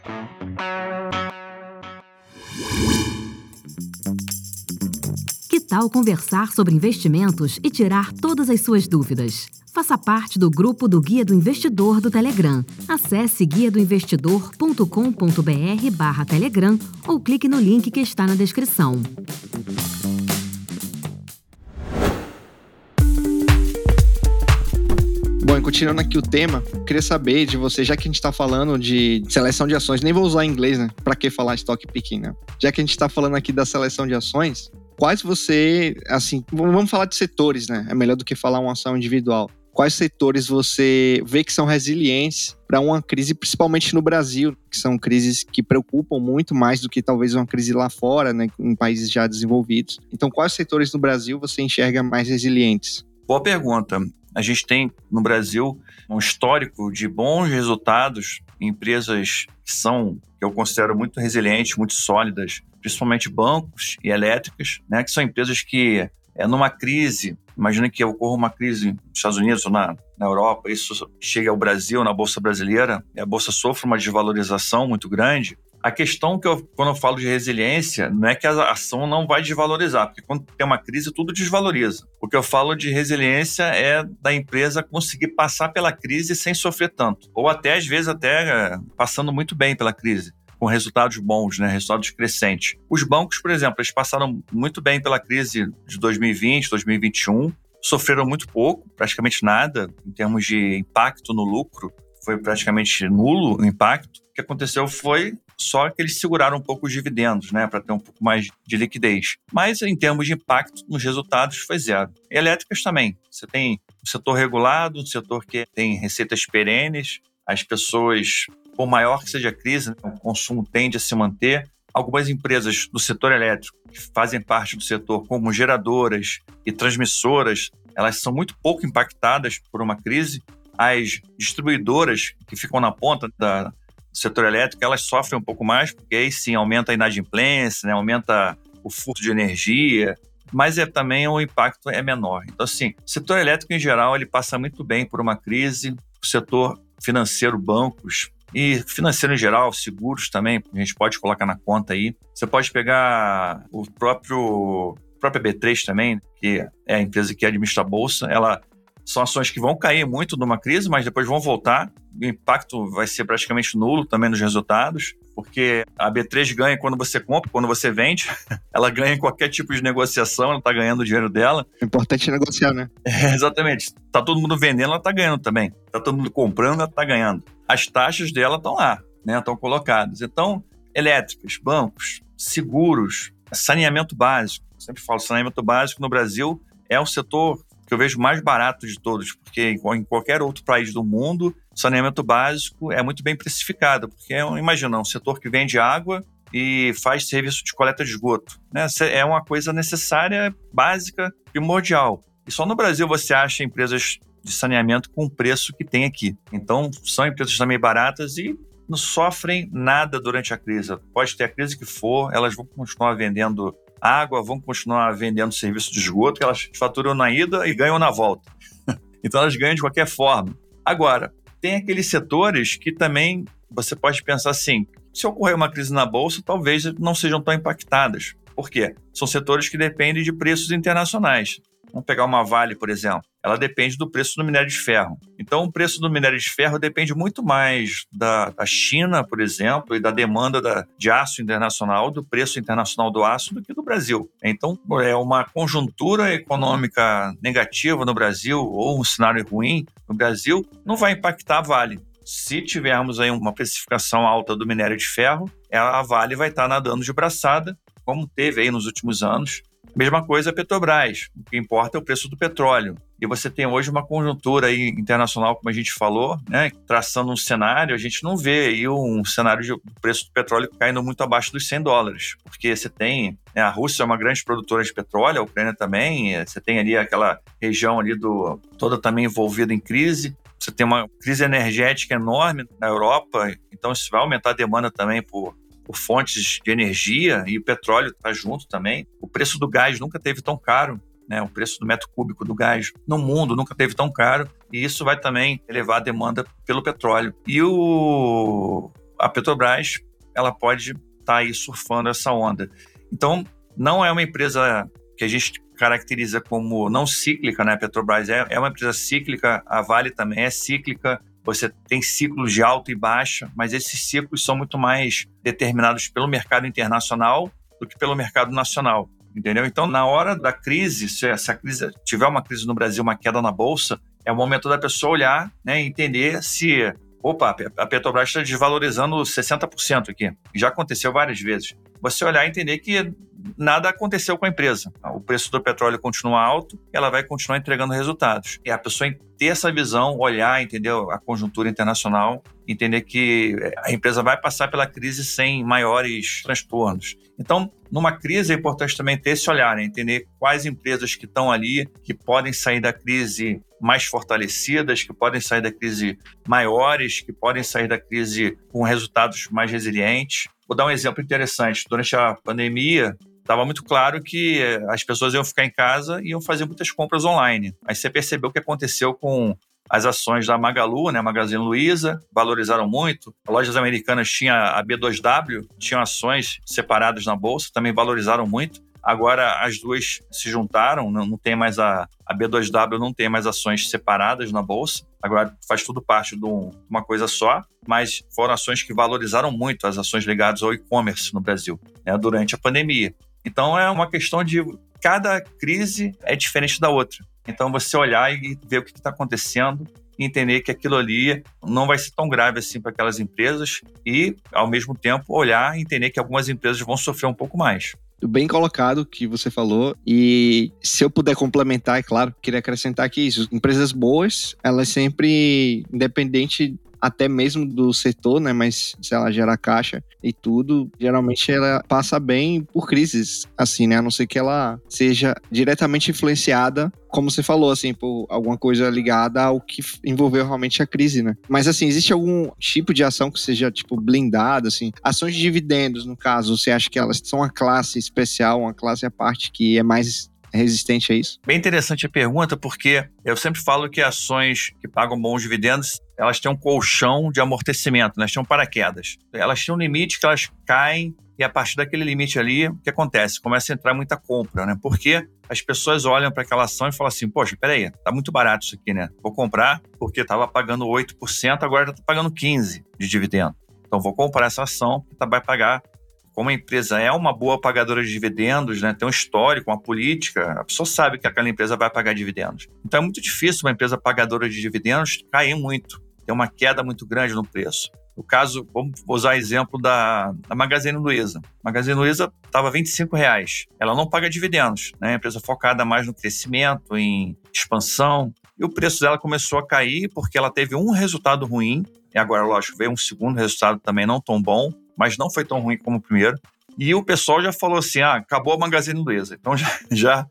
Que tal conversar sobre investimentos e tirar todas as suas dúvidas? Faça parte do grupo do Guia do Investidor do Telegram. Acesse guiadoinvestidor.com.br barra Telegram ou clique no link que está na descrição. Continuando aqui o tema, queria saber de você, já que a gente está falando de seleção de ações, nem vou usar inglês, né? Para que falar stock picking, né? Já que a gente está falando aqui da seleção de ações, quais você, assim, vamos falar de setores, né? É melhor do que falar uma ação individual. Quais setores você vê que são resilientes para uma crise, principalmente no Brasil, que são crises que preocupam muito mais do que talvez uma crise lá fora, né, em países já desenvolvidos. Então, quais setores no Brasil você enxerga mais resilientes? Boa pergunta. A gente tem no Brasil um histórico de bons resultados em empresas que são, que eu considero muito resilientes, muito sólidas, principalmente bancos e elétricas, né, que são empresas que, é, numa crise, imagina que ocorra uma crise nos Estados Unidos ou na, na Europa, isso chega ao Brasil, na Bolsa Brasileira, e a Bolsa sofre uma desvalorização muito grande, a questão que eu, quando eu falo de resiliência, não é que a ação não vai desvalorizar, porque quando tem uma crise, tudo desvaloriza. O que eu falo de resiliência é da empresa conseguir passar pela crise sem sofrer tanto. Ou até, às vezes, até é, passando muito bem pela crise com resultados bons, né, resultados crescentes. Os bancos, por exemplo, eles passaram muito bem pela crise de 2020, 2021, sofreram muito pouco, praticamente nada, em termos de impacto no lucro, foi praticamente nulo o impacto. O que aconteceu foi só que eles seguraram um pouco os dividendos, né, para ter um pouco mais de liquidez. Mas em termos de impacto nos resultados foi zero. Elétricas também. Você tem um setor regulado, um setor que tem receitas perenes, as pessoas, por maior que seja a crise, né, o consumo tende a se manter. Algumas empresas do setor elétrico que fazem parte do setor, como geradoras e transmissoras, elas são muito pouco impactadas por uma crise. As distribuidoras que ficam na ponta da, setor elétrico, elas sofrem um pouco mais, porque aí sim aumenta a inadimplência, né, aumenta o furto de energia, mas é também o impacto é menor. Então, assim, o setor elétrico em geral ele passa muito bem por uma crise, o setor financeiro, bancos e financeiro em geral, seguros também, a gente pode colocar na conta aí. Você pode pegar o próprio própria B3 também, que é a empresa que administra a bolsa, ela são ações que vão cair muito numa crise, mas depois vão voltar. O impacto vai ser praticamente nulo também nos resultados, porque a B3 ganha quando você compra, quando você vende. Ela ganha em qualquer tipo de negociação, ela está ganhando o dinheiro dela. O importante é negociar, né? É, exatamente. Tá todo mundo vendendo, ela está ganhando também. Tá todo mundo comprando, ela está ganhando. As taxas dela estão lá, né? Estão colocadas. Então, elétricas, bancos, seguros, saneamento básico. Eu sempre falo, saneamento básico no Brasil é o setor que eu vejo mais barato de todos, porque em qualquer outro país do mundo, saneamento básico é muito bem precificado, porque é, imagina, um setor que vende água e faz serviço de coleta de esgoto. Né? É uma coisa necessária, básica, primordial. E só no Brasil você acha empresas de saneamento com o preço que tem aqui. Então, são empresas também baratas e não sofrem nada durante a crise. Pode ter a crise que for, elas vão continuar vendendo água, vão continuar vendendo serviço de esgoto, que elas faturam na ida e ganham na volta. então elas ganham de qualquer forma. Agora, tem aqueles setores que também você pode pensar assim: se ocorrer uma crise na bolsa, talvez não sejam tão impactadas. Por quê? São setores que dependem de preços internacionais. Vamos pegar uma Vale, por exemplo. Ela depende do preço do minério de ferro. Então, o preço do minério de ferro depende muito mais da, da China, por exemplo, e da demanda da, de aço internacional, do preço internacional do aço, do que do Brasil. Então, é uma conjuntura econômica negativa no Brasil ou um cenário ruim no Brasil, não vai impactar a Vale. Se tivermos aí uma precificação alta do minério de ferro, a Vale vai estar nadando de braçada, como teve aí nos últimos anos, Mesma coisa Petrobras. O que importa é o preço do petróleo. E você tem hoje uma conjuntura aí internacional, como a gente falou, né, traçando um cenário, a gente não vê aí um cenário de preço do petróleo caindo muito abaixo dos 100 dólares, porque você tem, né, a Rússia é uma grande produtora de petróleo, a Ucrânia também, você tem ali aquela região ali do toda também envolvida em crise, você tem uma crise energética enorme na Europa, então isso vai aumentar a demanda também por por fontes de energia e o petróleo está junto também. O preço do gás nunca teve tão caro, né? O preço do metro cúbico do gás no mundo nunca teve tão caro e isso vai também elevar a demanda pelo petróleo. E o a Petrobras, ela pode estar tá aí surfando essa onda. Então, não é uma empresa que a gente caracteriza como não cíclica, né? A Petrobras é, é uma empresa cíclica, a Vale também é cíclica, você tem ciclos de alta e baixa, mas esses ciclos são muito mais determinados pelo mercado internacional do que pelo mercado nacional. Entendeu? Então, na hora da crise, se essa crise tiver uma crise no Brasil, uma queda na bolsa, é o momento da pessoa olhar né, entender se, opa, a Petrobras está desvalorizando 60% aqui. Já aconteceu várias vezes. Você olhar e entender que nada aconteceu com a empresa. O preço do petróleo continua alto, ela vai continuar entregando resultados. E a pessoa ter essa visão, olhar, entender a conjuntura internacional, entender que a empresa vai passar pela crise sem maiores transtornos. Então, numa crise é importante também ter esse olhar, né? entender quais empresas que estão ali, que podem sair da crise mais fortalecidas, que podem sair da crise maiores, que podem sair da crise com resultados mais resilientes. Vou dar um exemplo interessante. Durante a pandemia, estava muito claro que as pessoas iam ficar em casa e iam fazer muitas compras online. Aí você percebeu o que aconteceu com as ações da Magalu, né, Magazine Luiza, valorizaram muito. Lojas americanas tinham a B2W, tinham ações separadas na bolsa, também valorizaram muito. Agora as duas se juntaram, não, tem mais a, a B2W não tem mais ações separadas na bolsa. Agora faz tudo parte de uma coisa só, mas foram ações que valorizaram muito as ações ligadas ao e-commerce no Brasil né, durante a pandemia. Então é uma questão de cada crise é diferente da outra. Então você olhar e ver o que está acontecendo e entender que aquilo ali não vai ser tão grave assim para aquelas empresas e, ao mesmo tempo, olhar e entender que algumas empresas vão sofrer um pouco mais bem colocado que você falou. E se eu puder complementar, é claro, queria acrescentar que isso, empresas boas, elas sempre, independente até mesmo do setor, né? Mas se ela gera caixa e tudo, geralmente ela passa bem por crises, assim, né? A não ser que ela seja diretamente influenciada, como você falou, assim, por alguma coisa ligada ao que envolveu realmente a crise, né? Mas, assim, existe algum tipo de ação que seja, tipo, blindada, assim? Ações de dividendos, no caso, você acha que elas são uma classe especial, uma classe à parte que é mais resistente a isso? Bem interessante a pergunta, porque eu sempre falo que ações que pagam bons dividendos, elas têm um colchão de amortecimento, né? elas têm um paraquedas. Elas têm um limite que elas caem e a partir daquele limite ali, o que acontece? Começa a entrar muita compra, né? Porque as pessoas olham para aquela ação e falam assim: Poxa, peraí, tá muito barato isso aqui, né? Vou comprar porque estava pagando 8%, agora está pagando 15% de dividendo. Então vou comprar essa ação que vai pagar como a empresa é uma boa pagadora de dividendos, né, tem um histórico, uma política, a pessoa sabe que aquela empresa vai pagar dividendos. Então é muito difícil uma empresa pagadora de dividendos cair muito, ter uma queda muito grande no preço. No caso, vamos usar exemplo da, da Magazine Luiza. A Magazine Luiza estava R$ reais. Ela não paga dividendos, né? É empresa focada mais no crescimento, em expansão. E o preço dela começou a cair porque ela teve um resultado ruim. E agora, lógico, veio um segundo resultado também não tão bom mas não foi tão ruim como o primeiro. E o pessoal já falou assim: ah, acabou a Magazine Luiza. Então já, já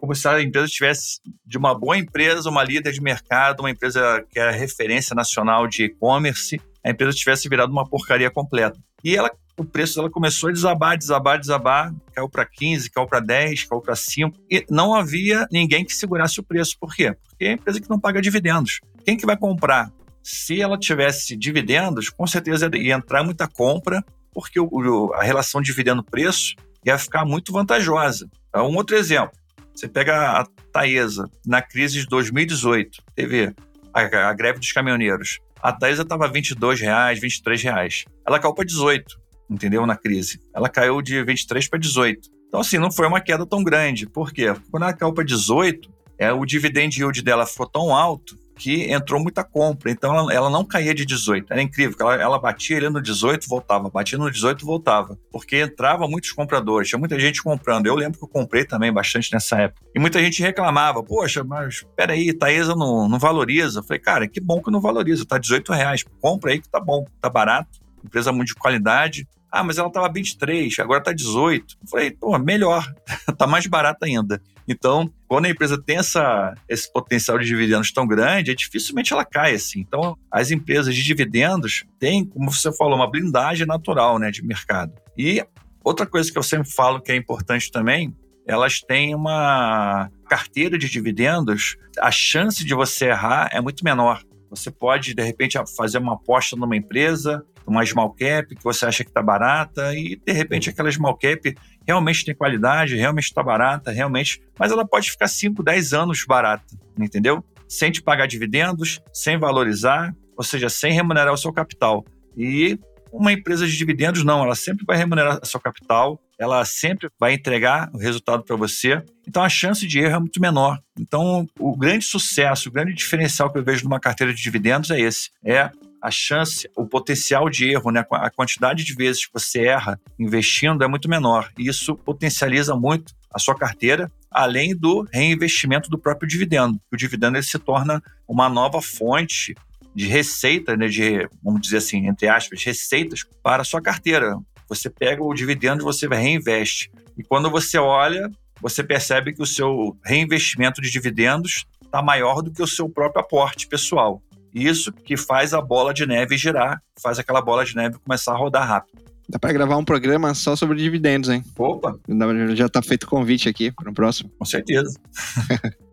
como se a empresa tivesse de uma boa empresa, uma líder de mercado, uma empresa que é referência nacional de e-commerce, a empresa tivesse virado uma porcaria completa. E ela, o preço dela começou a desabar, desabar, desabar, caiu para 15, caiu para 10, caiu para 5, e não havia ninguém que segurasse o preço. Por quê? Porque é a empresa que não paga dividendos. Quem que vai comprar? Se ela tivesse dividendos, com certeza ia entrar muita compra, porque o, a relação dividendo-preço ia ficar muito vantajosa. Então, um outro exemplo. Você pega a Taesa, na crise de 2018, teve a, a greve dos caminhoneiros. A Taesa estava 22 reais, 23 reais. Ela caiu para 18, entendeu? Na crise. Ela caiu de 23 para 18. Então, assim, não foi uma queda tão grande. Por quê? Quando ela caiu para 18, é, o dividend yield dela ficou tão alto que entrou muita compra. Então ela, ela não caía de 18. Era incrível, ela, ela batia ali no 18, voltava, batia no 18, voltava. Porque entrava muitos compradores, tinha muita gente comprando. Eu lembro que eu comprei também bastante nessa época. E muita gente reclamava, poxa, mas peraí, Taesa não, não valoriza. Eu falei, cara, que bom que não valoriza, tá 18 reais. Compra aí que tá bom, tá barato, empresa muito de qualidade. Ah, mas ela estava 23, agora está 18. Eu falei, pô, melhor, está mais barato ainda. Então, quando a empresa tem essa, esse potencial de dividendos tão grande, é dificilmente ela cai assim. Então, as empresas de dividendos têm, como você falou, uma blindagem natural né, de mercado. E outra coisa que eu sempre falo que é importante também, elas têm uma carteira de dividendos, a chance de você errar é muito menor. Você pode, de repente, fazer uma aposta numa empresa, uma small cap que você acha que está barata e de repente aquela small cap realmente tem qualidade, realmente está barata, realmente, mas ela pode ficar 5, 10 anos barata, entendeu? Sem te pagar dividendos, sem valorizar, ou seja, sem remunerar o seu capital. E uma empresa de dividendos não, ela sempre vai remunerar o seu capital, ela sempre vai entregar o resultado para você. Então a chance de erro é muito menor. Então o grande sucesso, o grande diferencial que eu vejo numa carteira de dividendos é esse: é a chance, o potencial de erro, né, a quantidade de vezes que você erra investindo é muito menor. E isso potencializa muito a sua carteira, além do reinvestimento do próprio dividendo. O dividendo ele se torna uma nova fonte de receita, né, de, vamos dizer assim, entre aspas, receitas para a sua carteira. Você pega o dividendo e você reinveste. E quando você olha, você percebe que o seu reinvestimento de dividendos está maior do que o seu próprio aporte pessoal. Isso que faz a bola de neve girar, faz aquela bola de neve começar a rodar rápido. Dá para gravar um programa só sobre dividendos, hein? Opa! Já tá feito o convite aqui para o próximo. Com certeza.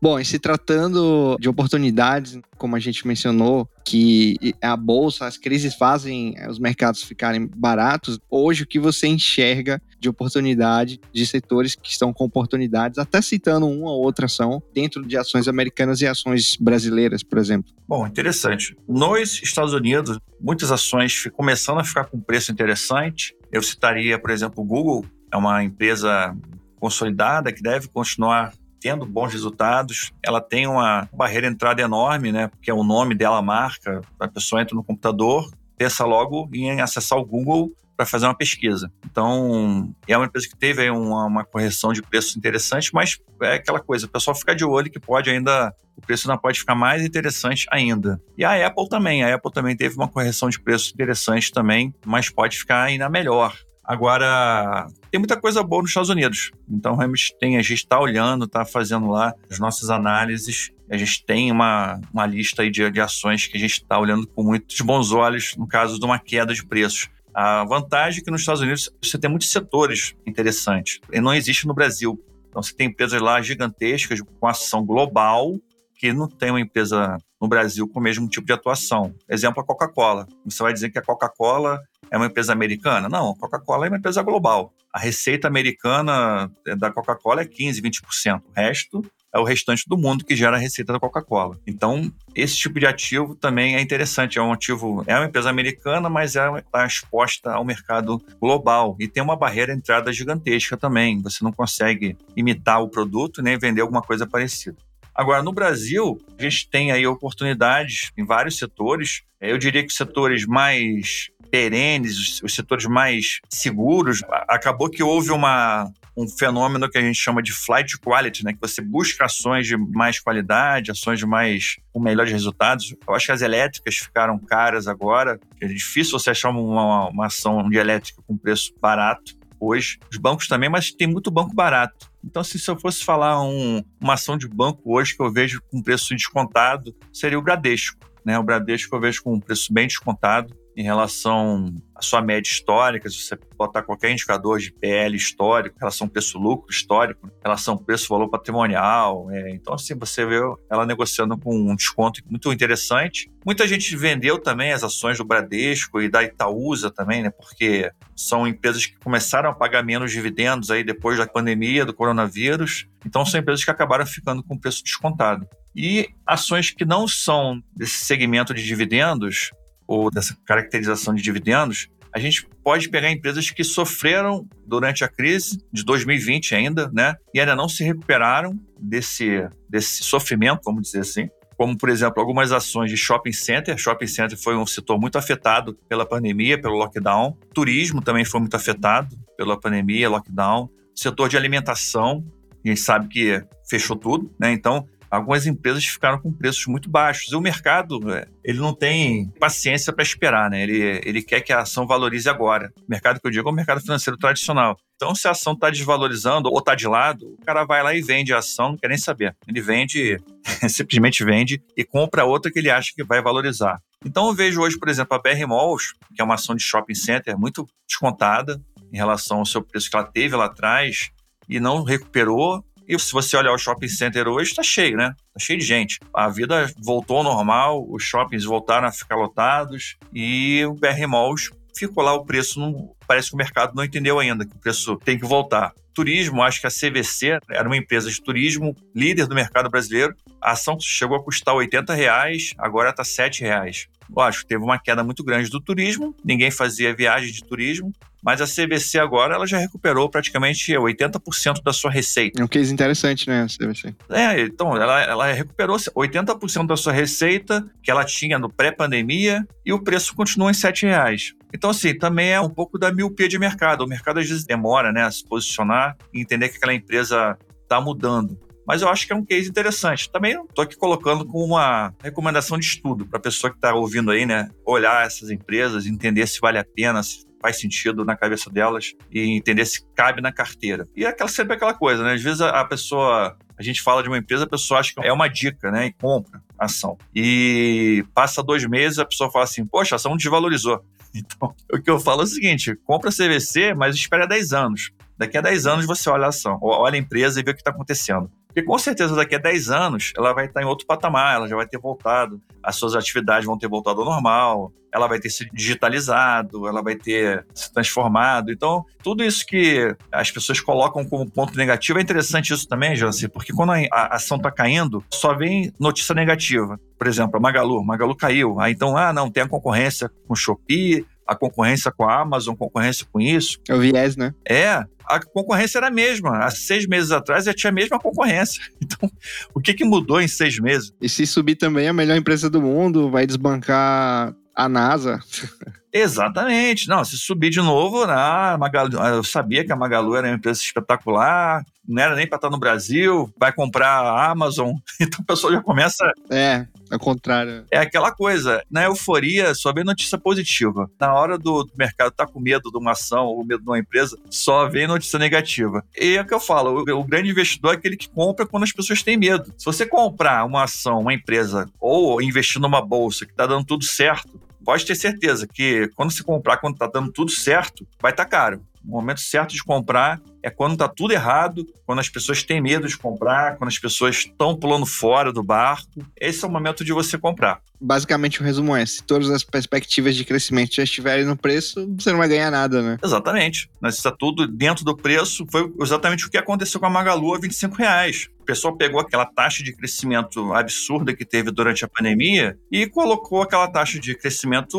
Bom, e se tratando de oportunidades, como a gente mencionou, que a bolsa, as crises fazem os mercados ficarem baratos, hoje o que você enxerga de oportunidade de setores que estão com oportunidades, até citando uma ou outra ação dentro de ações americanas e ações brasileiras, por exemplo? Bom, interessante. Nos Estados Unidos, muitas ações começando a ficar com preço interessante. Eu citaria, por exemplo, o Google, é uma empresa consolidada que deve continuar tendo bons resultados. Ela tem uma barreira de entrada enorme, né? Porque é o nome dela, a marca. A pessoa entra no computador, pensa logo em acessar o Google para fazer uma pesquisa. Então, é uma empresa que teve uma, uma, correção de preço interessante, mas é aquela coisa, o pessoal fica de olho que pode ainda, o preço ainda pode ficar mais interessante ainda. E a Apple também, a Apple também teve uma correção de preço interessante também, mas pode ficar ainda melhor. Agora, tem muita coisa boa nos Estados Unidos. Então, realmente tem, a gente está olhando, está fazendo lá as nossas análises. A gente tem uma, uma lista aí de, de ações que a gente está olhando com muitos bons olhos no caso de uma queda de preços. A vantagem é que nos Estados Unidos você tem muitos setores interessantes. E não existe no Brasil. Então, você tem empresas lá gigantescas com ação global que não tem uma empresa no Brasil com o mesmo tipo de atuação. Exemplo, a Coca-Cola. Você vai dizer que a Coca-Cola é uma empresa americana? Não, a Coca-Cola é uma empresa global. A receita americana da Coca-Cola é 15%, 20%. O resto é o restante do mundo que gera a receita da Coca-Cola. Então, esse tipo de ativo também é interessante. É um ativo, é uma empresa americana, mas é está exposta ao mercado global e tem uma barreira de entrada gigantesca também. Você não consegue imitar o produto nem vender alguma coisa parecida. Agora, no Brasil, a gente tem aí oportunidades em vários setores. Eu diria que os setores mais perenes, os setores mais seguros, acabou que houve uma, um fenômeno que a gente chama de flight quality, né? Que você busca ações de mais qualidade, ações de mais com melhores resultados. Eu acho que as elétricas ficaram caras agora. É difícil você achar uma, uma ação de elétrica com preço barato hoje. Os bancos também, mas tem muito banco barato. Então, assim, se eu fosse falar um, uma ação de banco hoje que eu vejo com preço descontado, seria o Bradesco. né? O Bradesco eu vejo com um preço bem descontado em relação à sua média histórica, se você botar qualquer indicador de PL histórico, relação preço-lucro histórico, relação preço-valor patrimonial. É, então, assim, você vê ela negociando com um desconto muito interessante. Muita gente vendeu também as ações do Bradesco e da Itaúsa também, né? Porque são empresas que começaram a pagar menos dividendos aí depois da pandemia do coronavírus. Então, são empresas que acabaram ficando com preço descontado. E ações que não são desse segmento de dividendos, ou dessa caracterização de dividendos, a gente pode pegar empresas que sofreram durante a crise de 2020 ainda, né? E ainda não se recuperaram desse, desse sofrimento, vamos dizer assim. Como, por exemplo, algumas ações de shopping center. Shopping center foi um setor muito afetado pela pandemia, pelo lockdown. Turismo também foi muito afetado pela pandemia, lockdown. Setor de alimentação, a gente sabe que fechou tudo, né? Então, algumas empresas ficaram com preços muito baixos. E o mercado, é, ele não tem paciência para esperar, né? Ele, ele quer que a ação valorize agora. O mercado que eu digo é o mercado financeiro tradicional. Então, se a ação está desvalorizando ou está de lado, o cara vai lá e vende a ação, não quer nem saber. Ele vende, simplesmente vende e compra outra que ele acha que vai valorizar. Então, eu vejo hoje, por exemplo, a BR Malls, que é uma ação de shopping center muito descontada em relação ao seu preço que ela teve lá atrás e não recuperou e se você olhar o shopping center hoje, está cheio, né? Está cheio de gente. A vida voltou ao normal, os shoppings voltaram a ficar lotados e o BR Malls ficou lá o preço. Não, parece que o mercado não entendeu ainda que o preço tem que voltar. Turismo, acho que a CVC era uma empresa de turismo líder do mercado brasileiro. A ação chegou a custar 80 reais, agora está 7 reais. Lógico, teve uma queda muito grande do turismo, ninguém fazia viagem de turismo, mas a CVC agora ela já recuperou praticamente 80% da sua receita. É um case interessante, né, a CVC? É, então, ela, ela recuperou 80% da sua receita que ela tinha no pré-pandemia e o preço continua em R$ reais. Então, assim, também é um pouco da miopia de mercado. O mercado às vezes demora né, a se posicionar e entender que aquela empresa está mudando mas eu acho que é um case interessante. Também estou aqui colocando como uma recomendação de estudo para a pessoa que está ouvindo aí, né? Olhar essas empresas, entender se vale a pena, se faz sentido na cabeça delas e entender se cabe na carteira. E é aquela, sempre aquela coisa, né? Às vezes a, a pessoa, a gente fala de uma empresa, a pessoa acha que é uma dica, né? E compra a ação. E passa dois meses, a pessoa fala assim: Poxa, a ação desvalorizou. Então, o que eu falo é o seguinte: compra CVC, mas espera 10 anos. Daqui a 10 anos você olha a ação, olha a empresa e vê o que está acontecendo. Porque com certeza daqui a 10 anos ela vai estar em outro patamar, ela já vai ter voltado, as suas atividades vão ter voltado ao normal, ela vai ter se digitalizado, ela vai ter se transformado. Então, tudo isso que as pessoas colocam como ponto negativo é interessante isso também, Janci, porque quando a ação está caindo, só vem notícia negativa. Por exemplo, a Magalu, Magalu caiu. Aí então, ah, não, tem a concorrência com o Shopee, a concorrência com a Amazon, concorrência com isso. É o viés, né? É, a concorrência era a mesma. Há seis meses atrás já tinha a mesma concorrência. Então, o que, que mudou em seis meses? E se subir também, a melhor empresa do mundo vai desbancar a NASA. Exatamente. Não, se subir de novo, ah, Magalu, eu sabia que a Magalu era uma empresa espetacular, não era nem para estar no Brasil, vai comprar a Amazon. Então a pessoa já começa. É, ao contrário. É aquela coisa, na euforia só vem notícia positiva. Na hora do, mercado estar tá com medo de uma ação ou medo de uma empresa, só vem notícia negativa. E é o que eu falo, o, o grande investidor é aquele que compra quando as pessoas têm medo. Se você comprar uma ação, uma empresa, ou investir numa bolsa que está dando tudo certo, pode ter certeza que quando se comprar, quando está dando tudo certo, vai estar tá caro. O momento certo de comprar é quando está tudo errado, quando as pessoas têm medo de comprar, quando as pessoas estão pulando fora do barco. Esse é o momento de você comprar. Basicamente, o resumo é: se todas as perspectivas de crescimento já estiverem no preço, você não vai ganhar nada, né? Exatamente. Mas está tudo dentro do preço. Foi exatamente o que aconteceu com a Magalu a 25 reais. O pessoal pegou aquela taxa de crescimento absurda que teve durante a pandemia e colocou aquela taxa de crescimento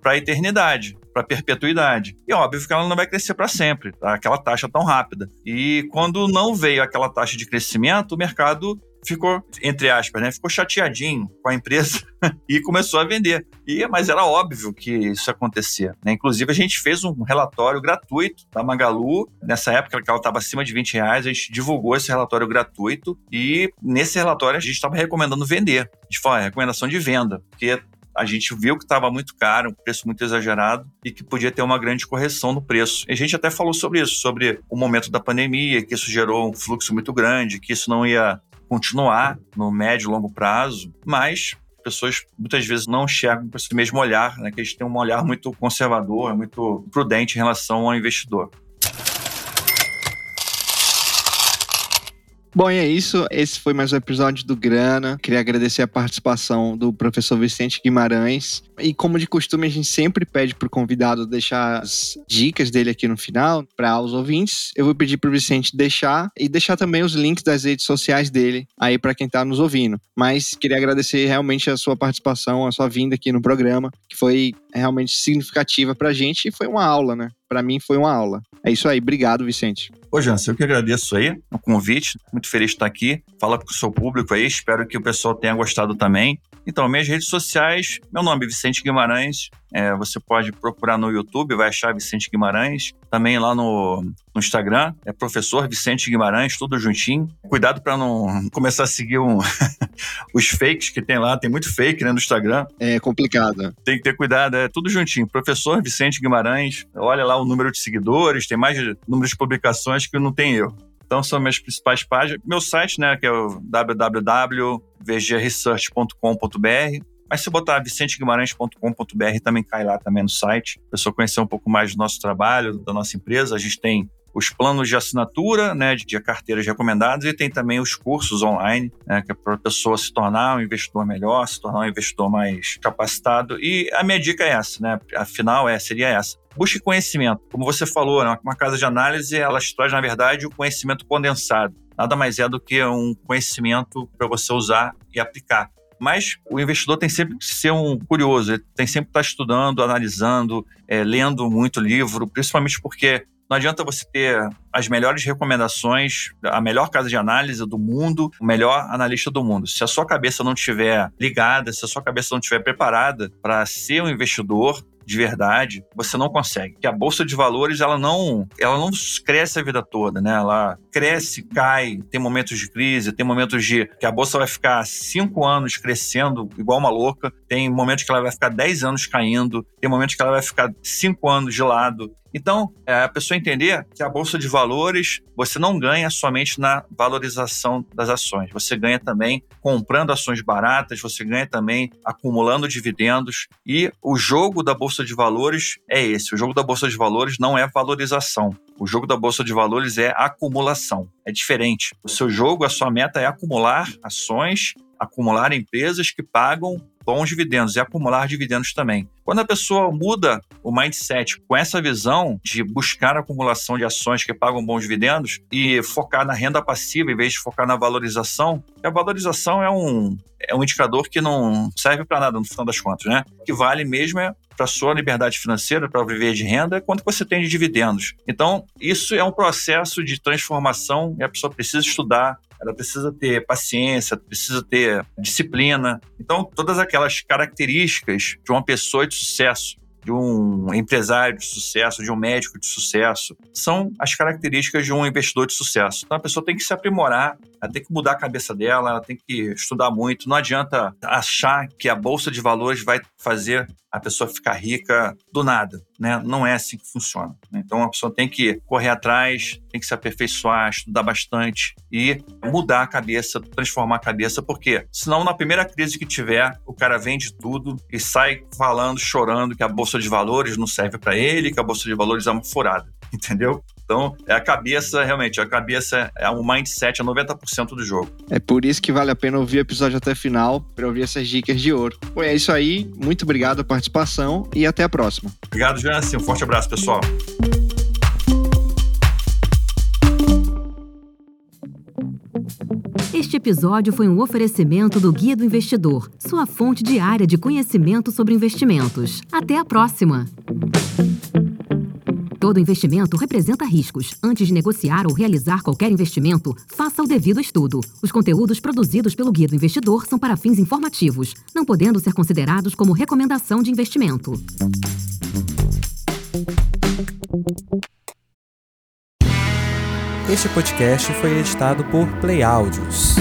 para a eternidade para perpetuidade. E óbvio que ela não vai crescer para sempre, tá? aquela taxa tão rápida. E quando não veio aquela taxa de crescimento, o mercado ficou, entre aspas, né, ficou chateadinho com a empresa e começou a vender. E, mas era óbvio que isso acontecia. Né? Inclusive, a gente fez um relatório gratuito da Magalu. Nessa época que ela estava acima de 20 reais, a gente divulgou esse relatório gratuito e nesse relatório a gente estava recomendando vender. A gente falou, ah, recomendação de venda, porque a gente viu que estava muito caro, um preço muito exagerado e que podia ter uma grande correção no preço. E a gente até falou sobre isso, sobre o momento da pandemia, que isso gerou um fluxo muito grande, que isso não ia continuar no médio e longo prazo, mas pessoas muitas vezes não enxergam com esse mesmo olhar, né? Que eles têm um olhar muito conservador, muito prudente em relação ao investidor. Bom, e é isso. Esse foi mais um episódio do Grana. Queria agradecer a participação do professor Vicente Guimarães. E como de costume, a gente sempre pede para o convidado deixar as dicas dele aqui no final para os ouvintes. Eu vou pedir para o Vicente deixar e deixar também os links das redes sociais dele aí para quem está nos ouvindo. Mas queria agradecer realmente a sua participação, a sua vinda aqui no programa, que foi realmente significativa para a gente e foi uma aula, né? Para mim foi uma aula. É isso aí. Obrigado, Vicente. Ô, Jansen, eu que agradeço aí o convite. Muito feliz de estar aqui. Fala para o seu público aí. Espero que o pessoal tenha gostado também. Então, minhas redes sociais, meu nome é Vicente Guimarães. É, você pode procurar no YouTube, vai achar Vicente Guimarães. Também lá no, no Instagram, é professor Vicente Guimarães, tudo juntinho. Cuidado para não começar a seguir um, os fakes que tem lá, tem muito fake né, no Instagram. É complicado. Tem que ter cuidado, é tudo juntinho. Professor Vicente Guimarães, olha lá o número de seguidores, tem mais número de publicações que não tem eu. Então são minhas principais páginas. Meu site, né, que é o www.vgresearch.com.br. Mas se botar vicenteguimarães.com.br também cai lá também no site. A pessoa conhecer um pouco mais do nosso trabalho, da nossa empresa. A gente tem os planos de assinatura, né, de, de carteiras recomendadas, e tem também os cursos online, né, que é para a pessoa se tornar um investidor melhor, se tornar um investidor mais capacitado. E a minha dica é essa, né? Afinal, é, seria essa. Busque conhecimento. Como você falou, né, uma casa de análise, ela traz, na verdade, o conhecimento condensado. Nada mais é do que um conhecimento para você usar e aplicar. Mas o investidor tem sempre que ser um curioso, ele tem sempre que estar estudando, analisando, é, lendo muito livro, principalmente porque não adianta você ter as melhores recomendações, a melhor casa de análise do mundo, o melhor analista do mundo. Se a sua cabeça não estiver ligada, se a sua cabeça não estiver preparada para ser um investidor, de verdade, você não consegue. Que a bolsa de valores, ela não, ela não cresce a vida toda, né? Ela cresce, cai, tem momentos de crise, tem momentos de que a bolsa vai ficar cinco anos crescendo igual uma louca, tem momentos que ela vai ficar dez anos caindo, tem momentos que ela vai ficar cinco anos de lado. Então, é a pessoa entender que a bolsa de valores você não ganha somente na valorização das ações, você ganha também comprando ações baratas, você ganha também acumulando dividendos e o jogo da bolsa de valores é esse. O jogo da bolsa de valores não é valorização. O jogo da bolsa de valores é acumulação. É diferente. O seu jogo, a sua meta é acumular ações, acumular empresas que pagam bons dividendos e acumular dividendos também. Quando a pessoa muda o mindset com essa visão de buscar a acumulação de ações que pagam bons dividendos e focar na renda passiva em vez de focar na valorização, a valorização é um, é um indicador que não serve para nada no final das contas, né? O que vale mesmo é para sua liberdade financeira, para viver de renda, quanto você tem de dividendos. Então, isso é um processo de transformação e a pessoa precisa estudar, ela precisa ter paciência, precisa ter disciplina. Então, todas aquelas características de uma pessoa de sucesso, de um empresário de sucesso, de um médico de sucesso, são as características de um investidor de sucesso. Então, a pessoa tem que se aprimorar, ela tem que mudar a cabeça dela, ela tem que estudar muito. Não adianta achar que a bolsa de valores vai fazer a pessoa ficar rica do nada, né? Não é assim que funciona. Né? Então a pessoa tem que correr atrás, tem que se aperfeiçoar, estudar bastante e mudar a cabeça, transformar a cabeça, porque senão na primeira crise que tiver, o cara vende tudo e sai falando, chorando que a bolsa de valores não serve para ele, que a bolsa de valores é uma furada, entendeu? Então, é a cabeça, realmente, a cabeça é um mindset, é 90% do jogo. É por isso que vale a pena ouvir o episódio até o final, para ouvir essas dicas de ouro. Bom, é isso aí. Muito obrigado pela participação e até a próxima. Obrigado, Jansen. Um forte abraço, pessoal. Este episódio foi um oferecimento do Guia do Investidor, sua fonte diária de conhecimento sobre investimentos. Até a próxima! Todo investimento representa riscos. Antes de negociar ou realizar qualquer investimento, faça o devido estudo. Os conteúdos produzidos pelo Guia do Investidor são para fins informativos, não podendo ser considerados como recomendação de investimento. Este podcast foi editado por Play Áudios.